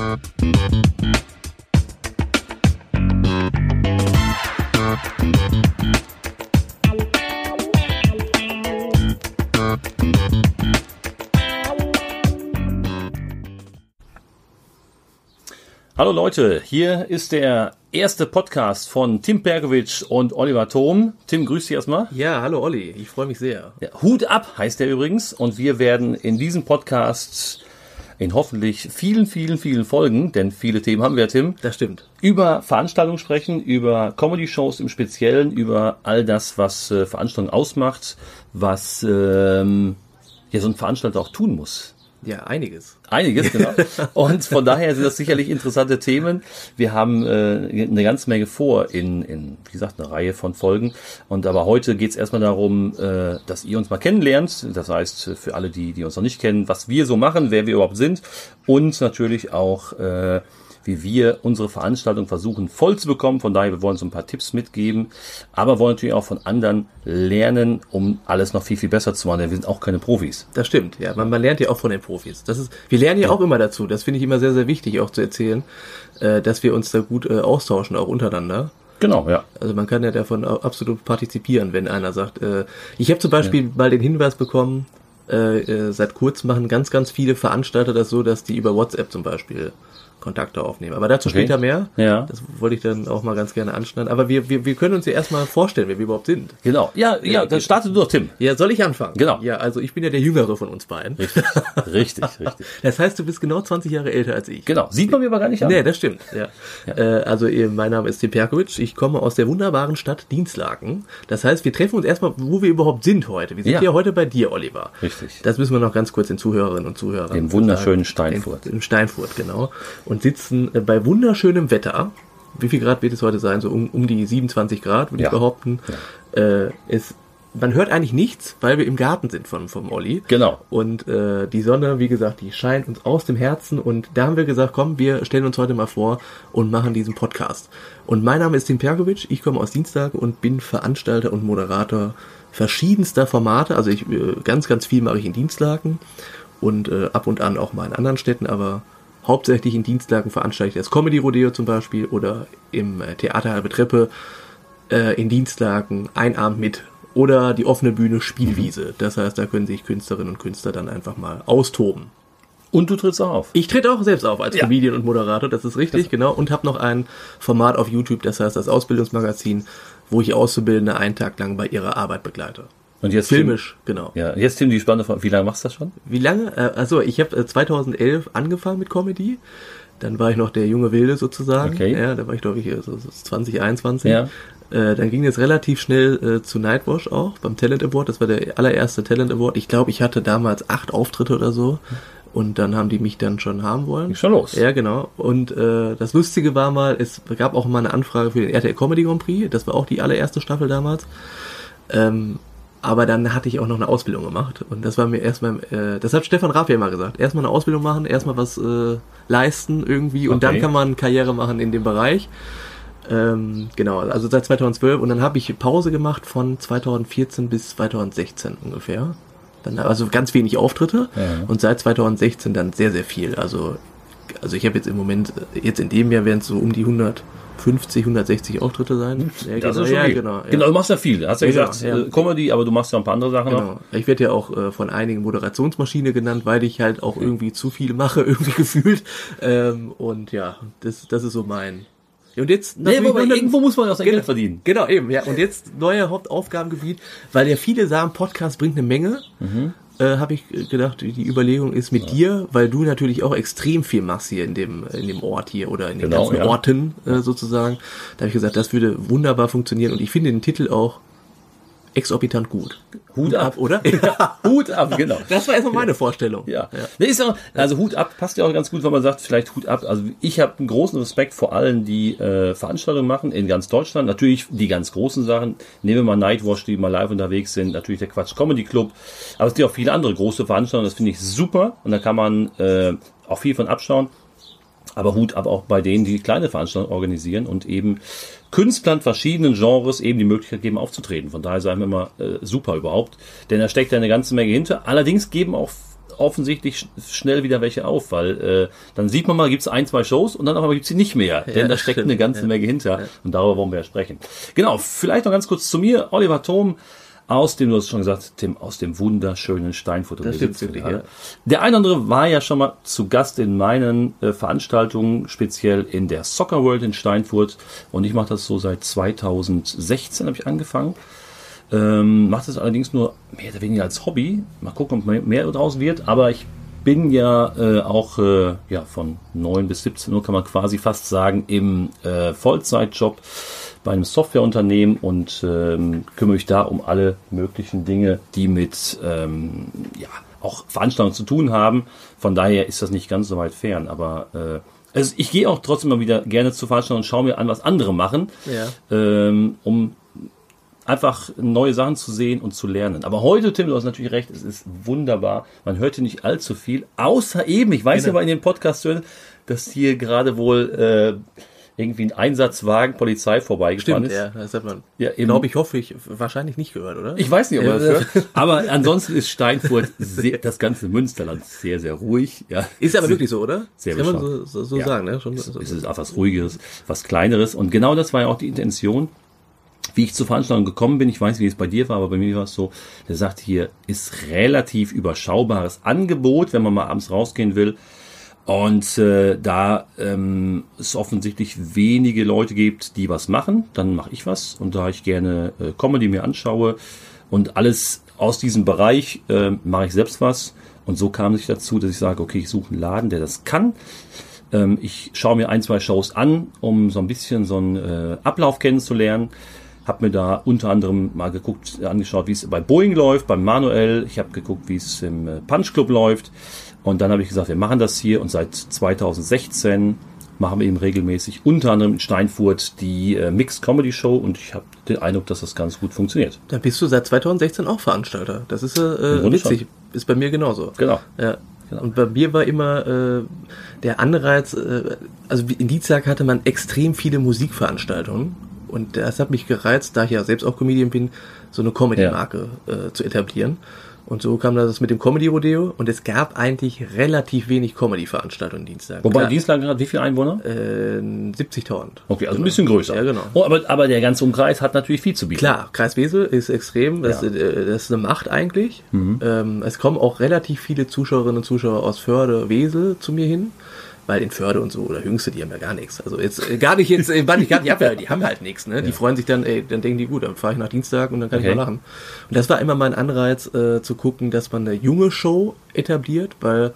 Hallo Leute, hier ist der erste Podcast von Tim Perkovic und Oliver Thom. Tim, grüß dich erstmal. Ja, hallo Olli, ich freue mich sehr. Ja, Hut ab heißt der übrigens und wir werden in diesem Podcast in hoffentlich vielen, vielen, vielen Folgen, denn viele Themen haben wir, Tim. Das stimmt. Über Veranstaltungen sprechen, über Comedy-Shows im Speziellen, über all das, was äh, Veranstaltungen ausmacht, was ähm, ja so ein Veranstalter auch tun muss. Ja, einiges. Einiges, genau. Und von daher sind das sicherlich interessante Themen. Wir haben äh, eine ganze Menge vor in, in, wie gesagt, eine Reihe von Folgen. Und aber heute geht es erstmal darum, äh, dass ihr uns mal kennenlernt. Das heißt, für alle, die, die uns noch nicht kennen, was wir so machen, wer wir überhaupt sind. Und natürlich auch äh, wie wir unsere Veranstaltung versuchen voll zu bekommen. Von daher, wir wollen so ein paar Tipps mitgeben, aber wollen natürlich auch von anderen lernen, um alles noch viel, viel besser zu machen. Denn wir sind auch keine Profis. Das stimmt, ja. Man, man lernt ja auch von den Profis. Das ist, wir lernen ja, ja. auch immer dazu. Das finde ich immer sehr, sehr wichtig, auch zu erzählen, äh, dass wir uns da gut äh, austauschen, auch untereinander. Genau, ja. Also man kann ja davon absolut partizipieren, wenn einer sagt, äh, ich habe zum Beispiel ja. mal den Hinweis bekommen, äh, äh, seit kurzem machen ganz, ganz viele Veranstalter das so, dass die über WhatsApp zum Beispiel Kontakte aufnehmen. Aber dazu okay. später mehr. Ja. Das wollte ich dann auch mal ganz gerne anschneiden. Aber wir, wir, wir können uns ja erstmal vorstellen, wer wir überhaupt sind. Genau. Ja, ja, dann startet du doch, Tim. Ja, soll ich anfangen? Genau. Ja, also ich bin ja der Jüngere von uns beiden. Richtig, richtig, richtig. Das heißt, du bist genau 20 Jahre älter als ich. Genau. Sieht man mir aber gar nicht an. Nee, das stimmt. Ja. ja. Äh, also mein Name ist Tim Perkovic. Ich komme aus der wunderbaren Stadt Dienstlaken. Das heißt, wir treffen uns erstmal, wo wir überhaupt sind heute. Wir sind ja. hier heute bei dir, Oliver. Richtig. Das müssen wir noch ganz kurz den Zuhörerinnen und Zuhörern Im wunderschönen Steinfurt. Im Steinfurt, genau. Und sitzen äh, bei wunderschönem Wetter. Wie viel Grad wird es heute sein? So um, um die 27 Grad, würde ja. ich behaupten. Ja. Äh, es, man hört eigentlich nichts, weil wir im Garten sind von, vom Olli. Genau. Und äh, die Sonne, wie gesagt, die scheint uns aus dem Herzen. Und da haben wir gesagt, komm, wir stellen uns heute mal vor und machen diesen Podcast. Und mein Name ist Tim Perkovic, ich komme aus Dienstag und bin Veranstalter und Moderator verschiedenster Formate. Also ich äh, ganz, ganz viel mache ich in Dienstlaken und äh, ab und an auch mal in anderen Städten, aber hauptsächlich in Dienstlagen veranstaltet das Comedy Rodeo zum Beispiel oder im äh, Theater Halbe Treppe äh, in Dienstlagen ein Abend mit oder die offene Bühne Spielwiese. Das heißt, da können sich Künstlerinnen und Künstler dann einfach mal austoben. Und du trittst auch auf. Ich trete auch selbst auf als ja. Comedian und Moderator, das ist richtig, das genau. Und habe noch ein Format auf YouTube, das heißt das Ausbildungsmagazin, wo ich Auszubildende einen Tag lang bei ihrer Arbeit begleite. Und jetzt filmisch, Tim, genau. Ja, jetzt Tim, die spannende Frage, wie lange machst du das schon? Wie lange? Äh, also ich habe 2011 angefangen mit Comedy. Dann war ich noch der junge Wilde sozusagen. Okay. Ja, da war ich glaube ich so 2021. Ja. Äh, dann ging es relativ schnell äh, zu Nightwash auch beim Talent Award. Das war der allererste Talent Award. Ich glaube, ich hatte damals acht Auftritte oder so. Und dann haben die mich dann schon haben wollen. Ging schon los. Ja, genau. Und äh, das Lustige war mal, es gab auch mal eine Anfrage für den RTL Comedy Grand Prix. Das war auch die allererste Staffel damals. Ähm, aber dann hatte ich auch noch eine Ausbildung gemacht. Und das war mir erstmal, äh, das hat Stefan Raff ja immer gesagt. Erstmal eine Ausbildung machen, erstmal was äh, leisten irgendwie und okay. dann kann man Karriere machen in dem Bereich. Ähm, genau, also seit 2012 und dann habe ich Pause gemacht von 2014 bis 2016 ungefähr. Dann also ganz wenig Auftritte ja. und seit 2016 dann sehr, sehr viel. Also, also ich habe jetzt im Moment, jetzt in dem Jahr werden es so um die 100 50, 160 Auftritte sein. Ja, das genau, ist okay. ja, genau, ja. genau, du machst ja viel. Hast ja, ja gesagt, ja. Äh, Comedy, aber du machst ja ein paar andere Sachen genau. noch. Ich werde ja auch äh, von einigen Moderationsmaschine genannt, weil ich halt auch irgendwie zu viel mache, irgendwie gefühlt. Ähm, und ja, das, das ist so mein. Und jetzt nee, aber irgendwo muss man ja auch sein genau, Geld verdienen. Genau, eben, ja. Und jetzt neuer Hauptaufgabengebiet, weil ja viele sagen, Podcast bringt eine Menge. Mhm äh, habe ich gedacht, die Überlegung ist mit ja. dir, weil du natürlich auch extrem viel machst hier in dem, in dem Ort hier oder in den genau, ganzen ja. Orten äh, sozusagen. Da habe ich gesagt, das würde wunderbar funktionieren und ich finde den Titel auch exorbitant gut. Hut ab, oder? Ja, Hut ab, genau. Das war erstmal meine Vorstellung. Ja. ja. Nee, ist auch, also Hut ab passt ja auch ganz gut, wenn man sagt, vielleicht Hut ab. Also ich habe einen großen Respekt vor allen, die äh, Veranstaltungen machen in ganz Deutschland. Natürlich die ganz großen Sachen. Nehmen wir mal Nightwash, die mal live unterwegs sind. Natürlich der Quatsch Comedy Club. Aber es gibt auch viele andere große Veranstaltungen. Das finde ich super. Und da kann man äh, auch viel von abschauen. Aber Hut ab auch bei denen, die kleine Veranstaltungen organisieren und eben Künstlern verschiedenen Genres eben die Möglichkeit geben, aufzutreten. Von daher sagen wir immer äh, super überhaupt, denn da steckt ja eine ganze Menge hinter. Allerdings geben auch offensichtlich sch schnell wieder welche auf, weil äh, dann sieht man mal, gibt es ein, zwei Shows und dann auf einmal gibt es sie nicht mehr. denn da steckt stimmt, eine ganze ja. Menge hinter und darüber wollen wir ja sprechen. Genau, vielleicht noch ganz kurz zu mir, Oliver Thom. Aus dem, du hast schon gesagt, Tim, aus dem wunderschönen Steinfurt. Das stimmt wirklich, ja. Der eine oder andere war ja schon mal zu Gast in meinen äh, Veranstaltungen, speziell in der Soccer World in Steinfurt. Und ich mache das so seit 2016 habe ich angefangen. Ähm, mache das allerdings nur mehr oder weniger als Hobby. Mal gucken, ob mehr, mehr draus wird. Aber ich bin ja äh, auch äh, ja, von 9 bis 17 Uhr, kann man quasi fast sagen, im äh, Vollzeitjob bei einem Softwareunternehmen und ähm, kümmere mich da um alle möglichen Dinge, die mit ähm, ja, auch Veranstaltungen zu tun haben. Von daher ist das nicht ganz so weit fern. Aber äh, also ich gehe auch trotzdem mal wieder gerne zu Veranstaltungen und schaue mir an, was andere machen, Ja. ähm, um einfach neue Sachen zu sehen und zu lernen. Aber heute, Tim, du hast natürlich recht, es ist wunderbar. Man hört hier nicht allzu viel, außer eben, ich weiß ja Genau. mal in den Podcast hören, dass hier gerade wohl äh, irgendwie ein Einsatzwagen Polizei vorbeigefahren Stimmt, ist. ja, das hat man, Ja, eben. glaube ich, hoffe ich, wahrscheinlich nicht gehört, oder? Ich weiß nicht, ob man das hört. Aber ansonsten ist Steinfurt, sehr, das ganze Münsterland sehr, sehr ruhig. Ja. Ist aber wirklich so, oder? Sehr das kann man so, so, so Ja. sagen, ne? Schon, Es so, es ist auch was Ruhigeres, was Kleineres. Und genau das war ja auch die Intention, wie ich zur Veranstaltung gekommen bin. Ich weiß, wie es bei dir war, aber bei mir war es so, der sagt, hier ist relativ überschaubares Angebot, wenn man mal abends rausgehen will. Und äh, da ähm, es offensichtlich wenige Leute gibt, die was machen, dann mache ich was. Und da ich gerne äh, Comedy mir anschaue und alles aus diesem Bereich äh, mache ich selbst was. Und so kam ich dazu, dass ich sage, okay, ich suche einen Laden, der das kann. Ähm, ich schaue mir ein, zwei Shows an, um so ein bisschen so einen äh, Ablauf kennenzulernen. Hab mir da unter anderem mal geguckt, angeschaut, wie es bei Boeing läuft, beim Manuel. Ich habe geguckt, wie es im äh, Punch Club läuft. Und dann habe ich gesagt, wir machen das hier. Und seit 2016 machen wir eben regelmäßig unter anderem in Steinfurt die äh, Mixed Comedy Show. Und ich habe den Eindruck, dass das ganz gut funktioniert. Da bist du seit 2016 auch Veranstalter. Das ist äh, witzig. Ist bei mir genauso. Genau. Ja. Genau. Und bei mir war immer äh, der Anreiz, äh, also in Dienstag hatte man extrem viele Musikveranstaltungen. Und das hat mich gereizt, da ich ja selbst auch Comedian bin, so eine Comedy-Marke äh, zu etablieren. Und so kam das mit dem Comedy-Rodeo. Und es gab eigentlich relativ wenig Comedy-Veranstaltungen Dienstag. Wobei Klar, Dienstag hat wie viele Einwohner? äh, 70.000. Okay, also ein bisschen größer. Ja, genau. Oh, aber, aber der ganze Umkreis hat natürlich viel zu bieten. Klar, Kreis Wesel ist extrem, das, Ja. Mhm. äh, das ist eine Macht eigentlich. Ähm, es kommen auch relativ viele Zuschauerinnen und Zuschauer aus Förde, Wesel zu mir hin, weil in Förde und so oder Jüngste, die haben ja gar nichts. Also jetzt äh, gar nicht jetzt, äh, ich gar nicht ab, ja, die haben halt nichts. Ne? Die freuen sich dann, ey, dann denken die gut, dann fahre ich nach Dienstag und dann kann Okay. ich mal lachen. Und das war immer mein Anreiz äh, zu gucken, dass man eine junge Show etabliert, weil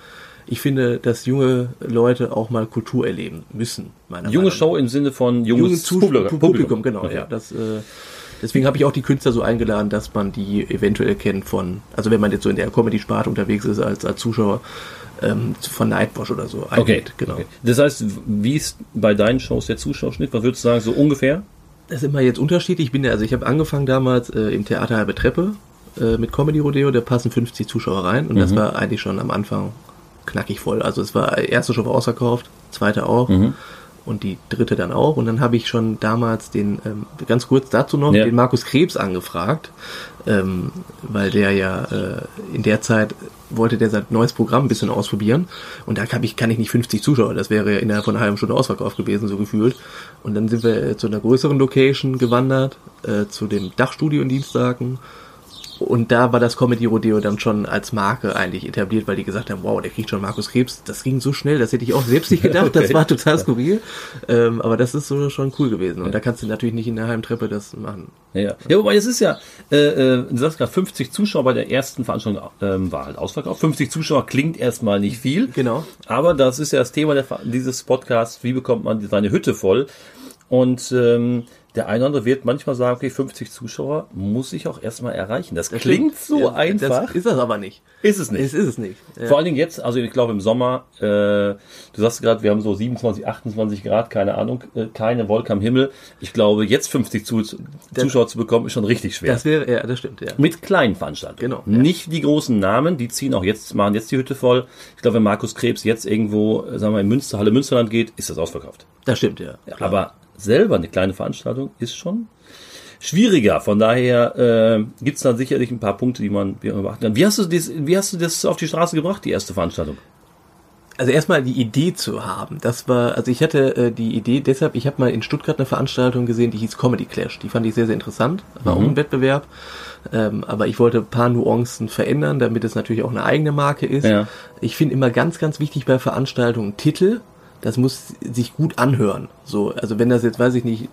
ich finde, dass junge Leute auch mal Kultur erleben müssen. Meiner Junge Meinung Show im Sinne von junges Zus- Publikum. Publikum, genau, Okay. ja. Das, äh, deswegen habe ich auch die Künstler so eingeladen, dass man die eventuell kennt von, also wenn man jetzt so in der Comedy-Sparte unterwegs ist als, als Zuschauer, ähm, von Nightwash oder so. Okay, einlädt, genau. Okay. Das heißt, wie ist bei deinen Shows der Zuschauerschnitt? Was würdest du sagen, so ungefähr? Das ist immer jetzt unterschiedlich. Ich bin ja, also ich habe angefangen damals äh, im Theater Halbe Treppe äh, mit Comedy Rodeo, da passen 50 Zuschauer rein und das war eigentlich schon am Anfang knackig voll. Also es war erste Show war ausverkauft, zweite auch und die dritte dann auch. Und dann habe ich schon damals den, ähm, ganz kurz dazu noch, Ja. den Markus Krebs angefragt, ähm, weil der ja äh, in der Zeit wollte der sein neues Programm ein bisschen ausprobieren. Und da kann ich, kann ich nicht 50 Zuschauer, das wäre ja innerhalb von einer halben Stunde ausverkauft gewesen, so gefühlt. Und dann sind wir zu einer größeren Location gewandert, äh, zu dem Dachstudio in Dienstlaken und da war das Comedy Rodeo dann schon als Marke eigentlich etabliert, weil die gesagt haben, wow, der kriegt schon Markus Krebs. Das ging so schnell, das hätte ich auch selbst nicht gedacht. Das war total skurril. Ähm, aber das ist so schon cool gewesen. Und da kannst du natürlich nicht in der Heimtreppe das machen. Ja, ja wobei es ist ja, äh, äh, du sagst gerade 50 Zuschauer bei der ersten Veranstaltung ähm, war halt ausverkauft. 50 Zuschauer klingt erstmal nicht viel. Genau. Aber das ist ja das Thema der, dieses Podcasts, wie bekommt man seine Hütte voll? Und ähm, der eine oder andere wird manchmal sagen, okay, 50 Zuschauer muss ich auch erstmal erreichen. Das, klingt so Ja, einfach. Das ist das aber nicht. ist es nicht. Es ist es nicht. Ja. Vor allen Dingen jetzt, also ich glaube im Sommer, äh, du sagst gerade, wir haben so 27, 28 Grad, keine Ahnung, äh, keine Wolke am Himmel. Ich glaube, jetzt 50 zu, Zuschauer zu bekommen, ist schon richtig schwer. Das wäre, ja, das stimmt, ja. Mit kleinen Veranstaltungen. Genau, ja. Nicht die großen Namen, die ziehen auch jetzt, machen jetzt die Hütte voll. Ich glaube, wenn Markus Krebs jetzt irgendwo, äh, sagen wir, in Münster, Halle Münsterland geht, ist das ausverkauft. Das stimmt, ja. Klar. Aber selber eine kleine Veranstaltung ist schon schwieriger. Von daher äh, gibt es da sicherlich ein paar Punkte, die man, beachten kann. Wie hast, du das, wie hast du das auf die Straße gebracht, die erste Veranstaltung? also erstmal die Idee zu haben, das war, also ich hatte äh, die Idee deshalb, ich habe mal in Stuttgart eine Veranstaltung gesehen, die hieß Comedy Clash. Die fand ich sehr, sehr interessant. War mhm. auch ein Wettbewerb. Ähm, aber ich wollte ein paar Nuancen verändern, damit es natürlich auch eine eigene Marke ist. Ja. Ich finde immer ganz, ganz wichtig bei Veranstaltungen Titel. Das muss sich gut anhören. So, also wenn das jetzt, weiß ich nicht,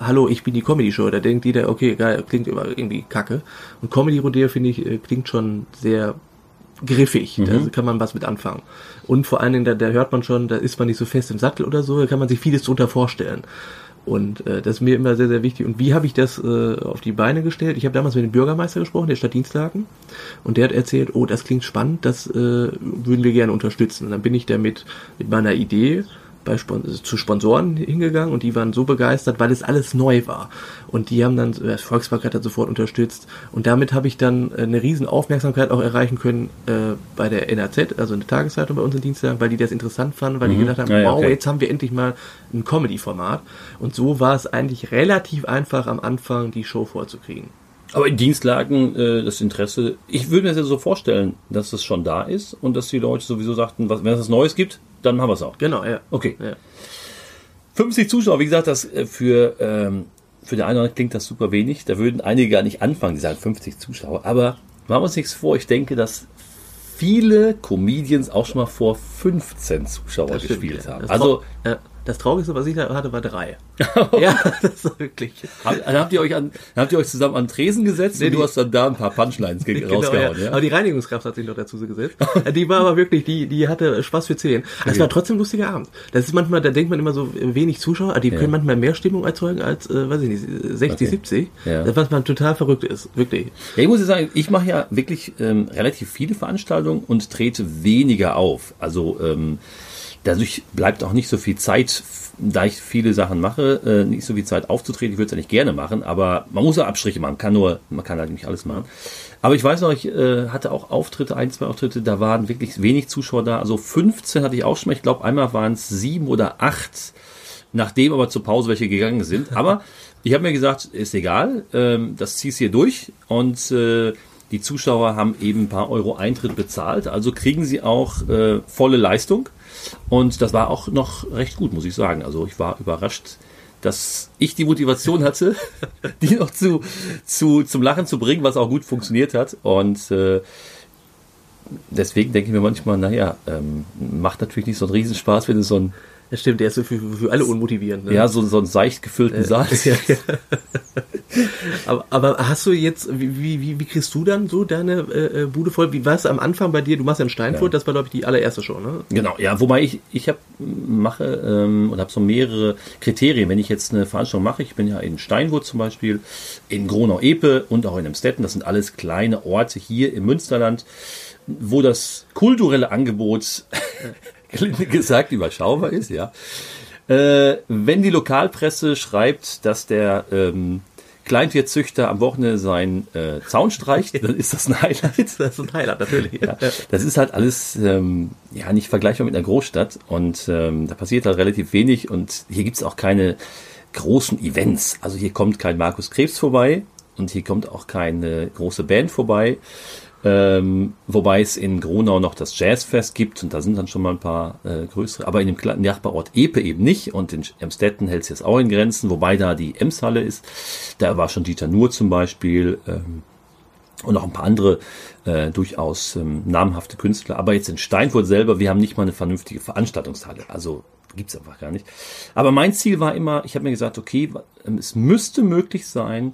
Hallo, ich bin die Comedy Show, da denkt jeder, okay, geil, klingt immer irgendwie kacke. Und Comedy Rodeo finde ich äh, klingt schon sehr griffig. Mhm. Da kann man was mit anfangen. Und vor allen Dingen, da, da hört man schon, da ist man nicht so fest im Sattel oder so, da kann man sich vieles drunter vorstellen. Und äh, das ist mir immer sehr, sehr wichtig. Und wie habe ich das äh, auf die Beine gestellt? Ich habe damals mit dem Bürgermeister gesprochen, der Stadt Dienstlaken. Und der hat erzählt, oh, das klingt spannend, das äh, würden wir gerne unterstützen. Und dann bin ich damit mit meiner Idee bei Spon zu Sponsoren hingegangen und die waren so begeistert, weil es alles neu war. Und die haben dann, das Volkspark hat sofort unterstützt. Und damit habe ich dann eine riesen Aufmerksamkeit auch erreichen können äh, bei der NRZ, also eine Tageszeitung bei uns in Dienstag, weil die das interessant fanden, weil mhm. die gedacht haben, ja, ja, wow, okay. jetzt haben wir endlich mal ein Comedy-Format. Und so war es eigentlich relativ einfach am Anfang, die Show vorzukriegen. Aber in Dienstlagen äh, das Interesse, ich würde mir das ja so vorstellen, dass es schon da ist und dass die Leute sowieso sagten, was, wenn es was Neues gibt, dann haben wir es auch. Genau, ja. Okay. Ja. 50 Zuschauer, wie gesagt, das äh, für, ähm, für den einen oder anderen klingt das super wenig. Da würden einige gar nicht anfangen, die sagen 50 Zuschauer. Aber machen wir uns nichts vor. Ich denke, dass viele Comedians auch schon mal vor 15 Zuschauern gespielt ja. haben. Also, ja. Das Traurigste, was ich da hatte, war drei. ja, das war wirklich. Hab, dann habt ihr euch an, habt ihr euch zusammen an Tresen gesetzt nee, und du hast dann da ein paar Punchlines genau, rausgehauen, ja. ja. Aber die Reinigungskraft hat sich noch dazu gesetzt. die war aber wirklich, die, die hatte Spaß für zehn. Okay. war trotzdem ein lustiger Abend. Das ist manchmal, da denkt man immer so wenig Zuschauer, die ja. können manchmal mehr Stimmung erzeugen als, äh, weiß ich nicht, 60, okay. 70. Ja. Was man total verrückt ist, wirklich. Ja, ich muss ja sagen, ich mache ja wirklich ähm, relativ viele Veranstaltungen und trete weniger auf. Also ähm, dadurch bleibt auch nicht so viel Zeit, da ich viele Sachen mache, äh, nicht so viel Zeit aufzutreten. Ich würde es ja nicht gerne machen, aber man muss ja Abstriche machen. Kann nur, man kann halt nicht alles machen. Aber ich weiß noch, ich äh, hatte auch Auftritte, ein, zwei Auftritte, da waren wirklich wenig Zuschauer da. Also 15 hatte ich auch schon mal. Ich glaube, einmal waren es sieben oder acht, nachdem aber zur Pause welche gegangen sind. Aber ich habe mir gesagt, ist egal, ähm, das ziehst hier durch und äh, die Zuschauer haben eben ein paar Euro Eintritt bezahlt, also kriegen sie auch äh, volle Leistung. Und das war auch noch recht gut, muss ich sagen. Also ich war überrascht, dass ich die Motivation hatte, die noch zu, zu, zum Lachen zu bringen, was auch gut funktioniert hat. Und äh, deswegen denke ich mir manchmal, naja, ähm, macht natürlich nicht so einen Riesenspaß, wenn du so ein das stimmt, der ist für, für alle unmotivierend. Ne? Ja, so, so einen seicht gefüllten äh, Saal. Ja, ja. aber, aber hast du jetzt, wie, wie, wie kriegst du dann so deine äh, äh Bude voll? Wie war es am Anfang bei dir? Du machst ja in Steinfurt, ja. das war glaube ich die allererste schon, ne? Genau, ja, wobei ich, ich hab, mache ähm, und habe so mehrere Kriterien. Wenn ich jetzt eine Veranstaltung mache, ich bin ja in Steinfurt zum Beispiel, in Gronau-Epe und auch in Emstetten, das sind alles kleine Orte hier im Münsterland, wo das kulturelle Angebot gesagt überschaubar ist, ja. Äh, wenn die Lokalpresse schreibt, dass der ähm, Kleintierzüchter am Wochenende seinen äh, Zaun streicht, dann ist das ein Highlight. Das ist ein Highlight, natürlich. Ja. Das ist halt alles ähm, ja nicht vergleichbar mit einer Großstadt und ähm, da passiert halt relativ wenig und hier gibt's auch keine großen Events. Also hier kommt kein Markus Krebs vorbei und hier kommt auch keine große Band vorbei. Ähm, wobei es in Gronau noch das Jazzfest gibt und da sind dann schon mal ein paar äh, größere, aber in dem Nachbarort Epe eben nicht und in Emstetten hält es jetzt auch in Grenzen, wobei da die Emshalle ist. Da war schon Dieter Nuhr zum Beispiel ähm, und noch ein paar andere äh, durchaus ähm, namhafte Künstler. Aber jetzt in Steinfurt selber, wir haben nicht mal eine vernünftige Veranstaltungshalle. Also gibt's einfach gar nicht. Aber mein Ziel war immer, ich habe mir gesagt, okay, es müsste möglich sein,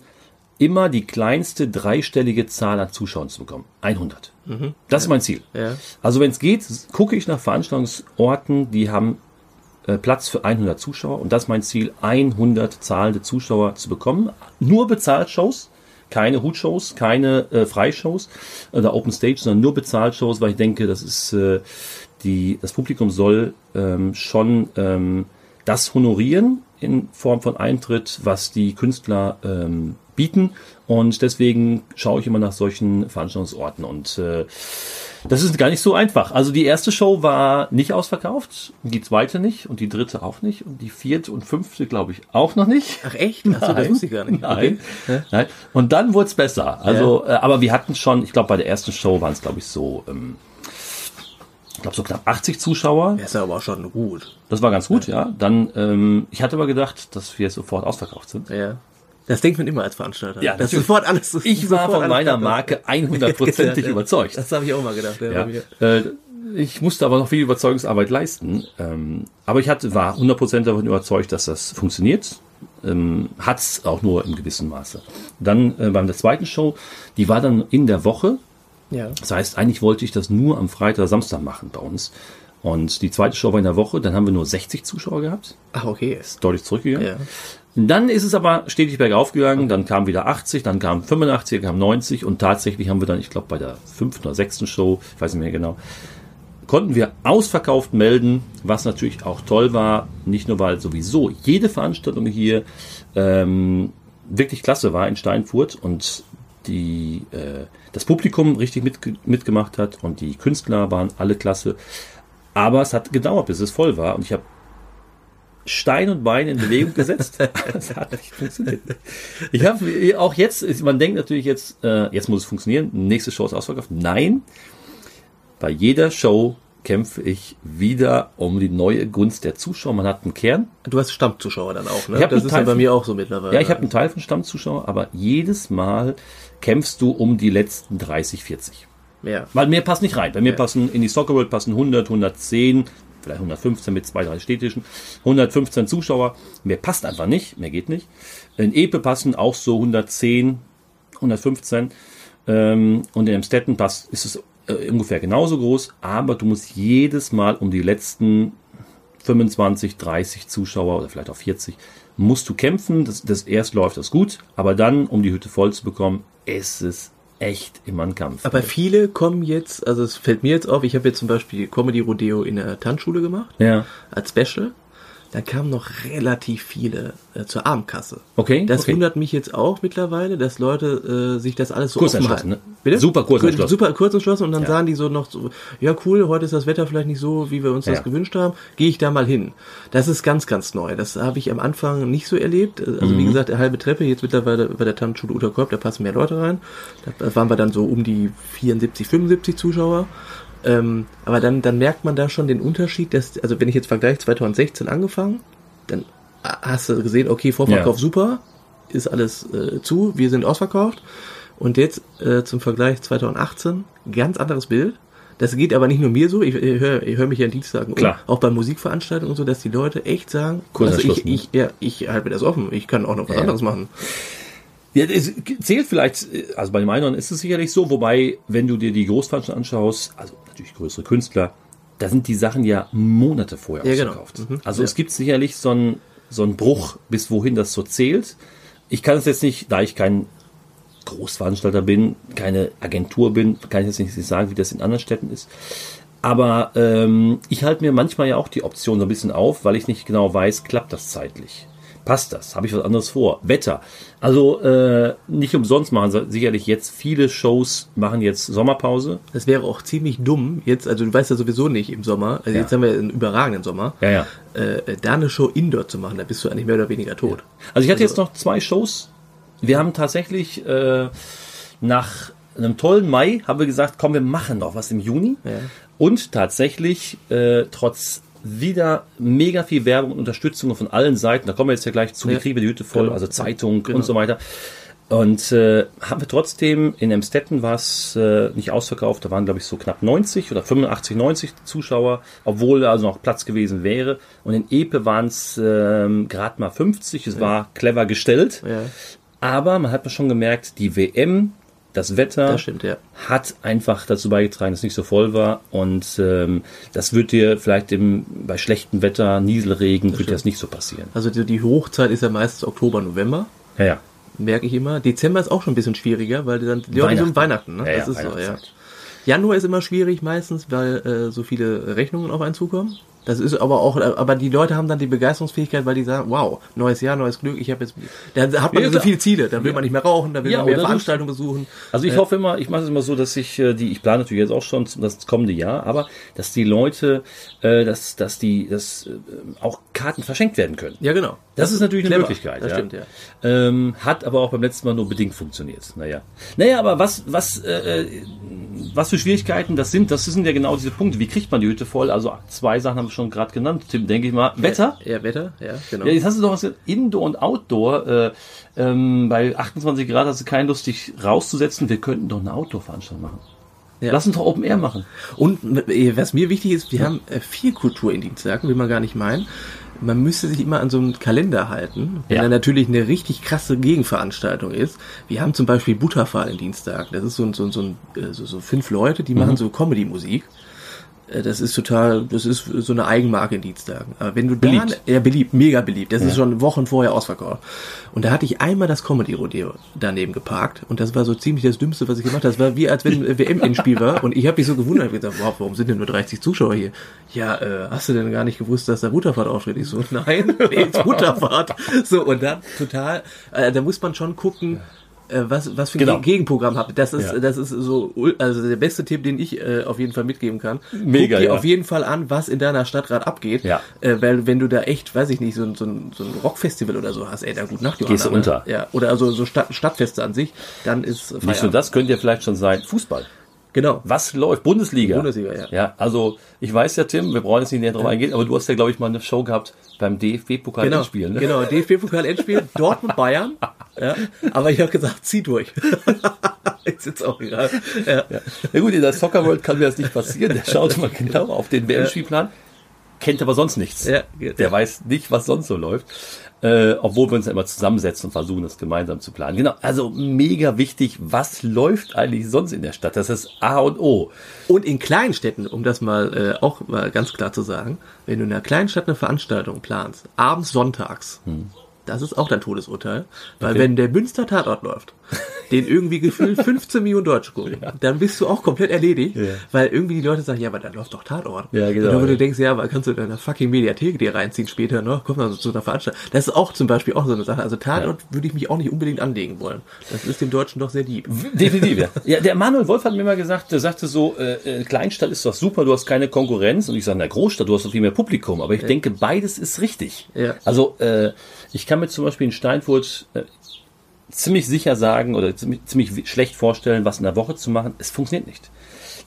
immer die kleinste dreistellige Zahl an Zuschauern zu bekommen. 100. Mhm. Das ja. ist mein Ziel. Ja. Also wenn es geht, gucke ich nach Veranstaltungsorten, die haben äh, Platz für 100 Zuschauer und das ist mein Ziel, 100 zahlende Zuschauer zu bekommen. Nur Bezahlshows, keine Hutshows, keine äh, Freishows oder Open Stage, sondern nur Bezahlshows, weil ich denke, das ist äh, die, das Publikum soll ähm, schon ähm, das honorieren in Form von Eintritt, was die Künstler ähm, bieten. Und deswegen schaue ich immer nach solchen Veranstaltungsorten. Und äh, Das ist gar nicht so einfach. Also die erste Show war nicht ausverkauft, die zweite nicht und die dritte auch nicht und die vierte und fünfte glaube ich auch noch nicht. Ach echt? Achso, das wusste ich gar nicht. Nein. Okay. Nein. Und dann wurde es besser. Also, äh, aber wir hatten schon, ich glaube bei der ersten Show waren es glaube ich so, ähm, ich glaube so knapp 80 Zuschauer. Das ist aber auch schon gut. Das war ganz gut, ja. Dann, ähm, ich hatte aber gedacht, dass wir sofort ausverkauft sind. Ja. Das denkt man immer als Veranstalter. Ja, das natürlich. sofort alles. Ich war von meiner. Marke 100%ig Ja, überzeugt. Das habe ich auch mal gedacht. Ja, Ja. bei. Äh, ich musste aber noch viel Überzeugungsarbeit leisten. Ähm, aber ich hatte, war 100% davon überzeugt, dass das funktioniert. Ähm, Hat es auch nur im gewissen Maße. Dann äh, beim der zweiten Show, die war dann in der Woche. ja. Das heißt, eigentlich wollte ich das nur am Freitag, Samstag machen bei uns. Und die zweite Show war in der Woche, dann haben wir nur 60 Zuschauer gehabt. Ach, okay. Ist deutlich zurückgegangen. Ja. Dann ist es aber stetig bergauf gegangen, dann kam wieder 80, dann kam 85, dann kam 90 und tatsächlich haben wir dann, ich glaube bei der fünften oder sechsten Show, ich weiß nicht mehr genau, konnten wir ausverkauft melden, was natürlich auch toll war, nicht nur weil sowieso jede Veranstaltung hier ähm, wirklich klasse war in Steinfurt und die äh, das Publikum richtig mitge mitgemacht hat und die Künstler waren alle klasse, aber es hat gedauert, bis es voll war und ich habe Stein und Bein in Bewegung gesetzt. Das hat nicht funktioniert. Ich habe auch jetzt, man denkt natürlich jetzt, äh, jetzt muss es funktionieren, nächste Show ist ausverkauft. Nein, bei jeder Show kämpfe ich wieder um die neue Gunst der Zuschauer. Man hat einen Kern. Du hast Stammzuschauer dann auch, ne? Ich das ist Teil ja bei mir auch so mittlerweile. Ja, ich habe einen Teil von Stammzuschauer, aber jedes Mal kämpfst du um die letzten 30, 40. Ja. Weil mehr passt nicht rein. Bei mir Ja. passen in die Soccer World passen 100, 110, vielleicht 115 mit zwei, drei städtischen, 115 Zuschauer. Mehr passt einfach nicht, mehr geht nicht. In Epe passen auch so 110, 115. Ähm, und in Emstetten passt, ist es äh, ungefähr genauso groß, aber du musst jedes Mal um die letzten 25, 30 Zuschauer oder vielleicht auch 40 musst du kämpfen. Das, das erst läuft das gut, aber dann, um die Hütte voll zu bekommen, ist es echt immer ein Kampf. Aber viele kommen jetzt, also es fällt mir jetzt auf, ich habe jetzt zum Beispiel Comedy Rodeo in der Tanzschule gemacht, ja, als Special. Da kamen noch relativ viele äh, zur Abendkasse. okay. Das okay. wundert mich jetzt auch mittlerweile, dass Leute äh, sich das alles so Kurz entschlossen, ne? Super kurz Kur- entschlossen. Super kurz entschlossen und dann Ja. sagen die so noch so, ja cool, heute ist das Wetter vielleicht nicht so, wie wir uns Ja. das gewünscht haben, gehe ich da mal hin. Das ist ganz, ganz neu. Das habe ich am Anfang nicht so erlebt. Also Mhm. wie gesagt, eine halbe Treppe, jetzt mittlerweile bei der Tanzschule Uterkorb, da passen mehr Leute rein. Da waren wir dann so um die 74, 75 Zuschauer. Ähm, aber dann, dann merkt man da schon den Unterschied, dass, also wenn ich jetzt vergleiche 2016 angefangen, dann hast du gesehen, okay, Vorverkauf Ja. super, ist alles äh, zu, wir sind ausverkauft. Und jetzt äh, zum Vergleich 2018, ganz anderes Bild. Das geht aber nicht nur mir so, ich, ich höre ich hör mich ja an Dienstagen Klar. um, auch bei Musikveranstaltungen und so, dass die Leute echt sagen, Kurzer also ich, ne? ich, ja, ich halte mir das offen, ich kann auch noch was Ja. anderes machen. Ja, es zählt vielleicht, also bei dem einen ist es sicherlich so, wobei, wenn du dir die Großveranstaltungen anschaust, also natürlich größere Künstler, da sind die Sachen ja Monate vorher Ja, genau. ausverkauft. Mhm. Also Ja. es gibt sicherlich so einen, so einen Bruch, bis wohin das so zählt. Ich kann es jetzt nicht, da ich kein Großveranstalter bin, keine Agentur bin, kann ich jetzt nicht sagen, wie das in anderen Städten ist. Aber ähm, ich halte mir manchmal ja auch die Option so ein bisschen auf, weil ich nicht genau weiß, klappt das zeitlich? Passt das? Habe ich was anderes vor? Wetter. Also äh, nicht umsonst machen sie sicherlich jetzt viele Shows machen jetzt Sommerpause. Das wäre auch ziemlich dumm, jetzt, also du weißt ja sowieso nicht im Sommer, also Ja. jetzt haben wir einen überragenden Sommer, Ja, ja. äh, da eine Show Indoor zu machen, da bist du eigentlich mehr oder weniger tot. Also ich hatte jetzt noch zwei Shows. Wir haben tatsächlich äh, nach einem tollen Mai haben wir gesagt, komm, wir machen noch was im Juni. Ja. Und tatsächlich, äh, trotz wieder mega viel Werbung und Unterstützung von allen Seiten, da kommen wir jetzt ja gleich zu, Ja. die kriegen die Hütte voll, Genau. also Zeitung Genau. und so weiter. Und äh, haben wir trotzdem, in Emstetten war es äh, nicht ausverkauft, da waren glaube ich so knapp 90 oder 85, 90 Zuschauer, obwohl also noch Platz gewesen wäre. Und in Epe waren es ähm, gerade mal 50, es war clever gestellt. Ja, Aber man hat schon gemerkt, die WM, das Wetter, das stimmt, ja. hat einfach dazu beigetragen, dass es nicht so voll war. Und ähm, das wird dir vielleicht im, bei schlechtem Wetter, Nieselregen, wird dir das nicht so passieren. Also die, die Hochzeit ist ja meistens Oktober, November. Ja, ja. merke ich immer. Dezember ist auch schon ein bisschen schwieriger, weil dann die Leute um Weihnachten, ne? Ja, das ja, ist so, ja. Januar ist immer schwierig meistens, weil äh, so viele Rechnungen auf einen zukommen. Das ist aber auch, aber die Leute haben dann die Begeisterungsfähigkeit, weil die sagen, wow, neues Jahr, neues Glück, ich habe jetzt, da hat man Ja, so viele Ziele, da will man nicht mehr rauchen, da will Ja, man mehr Veranstaltungen besuchen. Also ich Äh, hoffe immer, ich mache es immer so, dass ich äh, die, ich plane natürlich jetzt auch schon das kommende Jahr, aber dass die Leute, äh, dass, dass die, dass äh, auch Karten verschenkt werden können. Ja, genau. Das, ist natürlich eine clever. Möglichkeit. Das ja. stimmt, ja. Ähm, hat aber auch beim letzten Mal nur bedingt funktioniert. Naja. Naja, aber was, was, äh, äh, was für Schwierigkeiten das sind, das sind ja genau diese Punkte. Wie kriegt man die Hütte voll? Also zwei Sachen haben wir schon gerade genannt, Tim, denke ich mal. Wetter. Ja, Wetter, ja, genau. Ja, jetzt hast du doch was gesagt, Indoor und Outdoor. Äh, ähm, bei 28 Grad hast du keine Lust, dich rauszusetzen. Wir könnten doch eine Outdoor-Veranstaltung machen. Ja. Lass uns doch Open Air machen. Und äh, was mir wichtig ist, wir haben äh, vier Kultur in Dienstlagen, will man gar nicht meinen. Man müsste sich immer an so einen Kalender halten, wenn Ja. da natürlich eine richtig krasse Gegenveranstaltung ist. Wir haben zum Beispiel Butterfall in Dienstag. Das ist so, ein- so, ein- so, ein, äh, so, so fünf Leute, die machen so Comedy-Musik. Äh, Das ist total, das ist so eine Eigenmarke in Dienstagen. Aber wenn du da, Beliebt. ja beliebt, mega beliebt. Das ist schon Wochen vorher ausverkauft. Und da hatte ich einmal das Comedy Rodeo daneben geparkt und das war so ziemlich das Dümmste, was ich gemacht habe. Das war wie als wenn ein WM-Endspiel war und ich habe mich so gewundert, ich gesagt, wow, warum sind denn nur 30 Zuschauer hier? Ja, äh, hast du denn gar nicht gewusst, dass da Butterfahrt auftritt? Ich so, nein, nee, ist Butterfahrt. So und dann total, äh, da muss man schon gucken. äh, Was, was für ein Genau. Gegenprogramm habt. Das ist, Ja. das ist so, also der beste Tipp, den ich äh, auf jeden Fall mitgeben kann. Mega, Guck dir ja. auf jeden Fall an, was in deiner Stadt gerade abgeht. Ja. Äh, weil wenn du da echt, weiß ich nicht, so, ein- so, ein- so ein Rockfestival oder so hast, ey, da gut Nacht, Gehst du unter. Ja, oder also so Stadt, Stadtfeste an sich, dann ist Feierabend. Nicht nur das, könnte ja vielleicht schon sein Fußball. Genau. Was läuft? Bundesliga. Bundesliga, ja. Ja, also ich weiß ja, Tim, wir brauchen jetzt nicht näher drauf eingehen, aber du hast ja, glaube ich, mal eine Show gehabt beim DFB-Pokal Genau. Ne? genau, DFB-Pokal-Endspiel, Dortmund Bayern. Ja, aber ich habe gesagt, zieh durch. ist jetzt auch egal. Ja. Na gut, in der Soccer World kann mir das nicht passieren. Der schaut mal genau auf den WM-Spielplan, kennt aber sonst nichts. Ja. Der weiß nicht, was sonst so läuft. Äh, obwohl wir uns ja immer zusammensetzen und versuchen, das gemeinsam zu planen. Genau, also mega wichtig, was läuft eigentlich sonst in der Stadt? Das ist A und O. Und in kleinen Städten, um das mal äh, auch mal ganz klar zu sagen, wenn du in einer kleinen Stadt eine Veranstaltung planst, abends sonntags, das ist auch dein Todesurteil, weil Okay. wenn der Münster Tatort läuft, den irgendwie gefühlt 15 Millionen Deutsche gucken, dann bist du auch komplett erledigt, Ja. weil irgendwie die Leute sagen, ja, aber da läuft doch Tatort. Ja, genau, Und dann, wo ja. du denkst, ja, aber kannst du in einer fucking Mediathek dir reinziehen später, ne? Komm dann so zu einer Veranstaltung. Das ist auch zum Beispiel auch so eine Sache. Also Tatort würde ich mich auch nicht unbedingt anlegen wollen. Das ist dem Deutschen doch sehr lieb. Definitiv, ja. ja. Der Manuel Wolf hat mir mal gesagt, der sagte so, äh, äh, Kleinstadt ist doch super, du hast keine Konkurrenz. Und ich sage, na Großstadt, du hast doch viel mehr Publikum. Aber ich denke, beides ist richtig. Ja. Also äh, ich kann mir zum Beispiel in Steinfurt äh, ziemlich sicher sagen oder ziemlich, ziemlich schlecht vorstellen, was in der Woche zu machen. Es funktioniert nicht.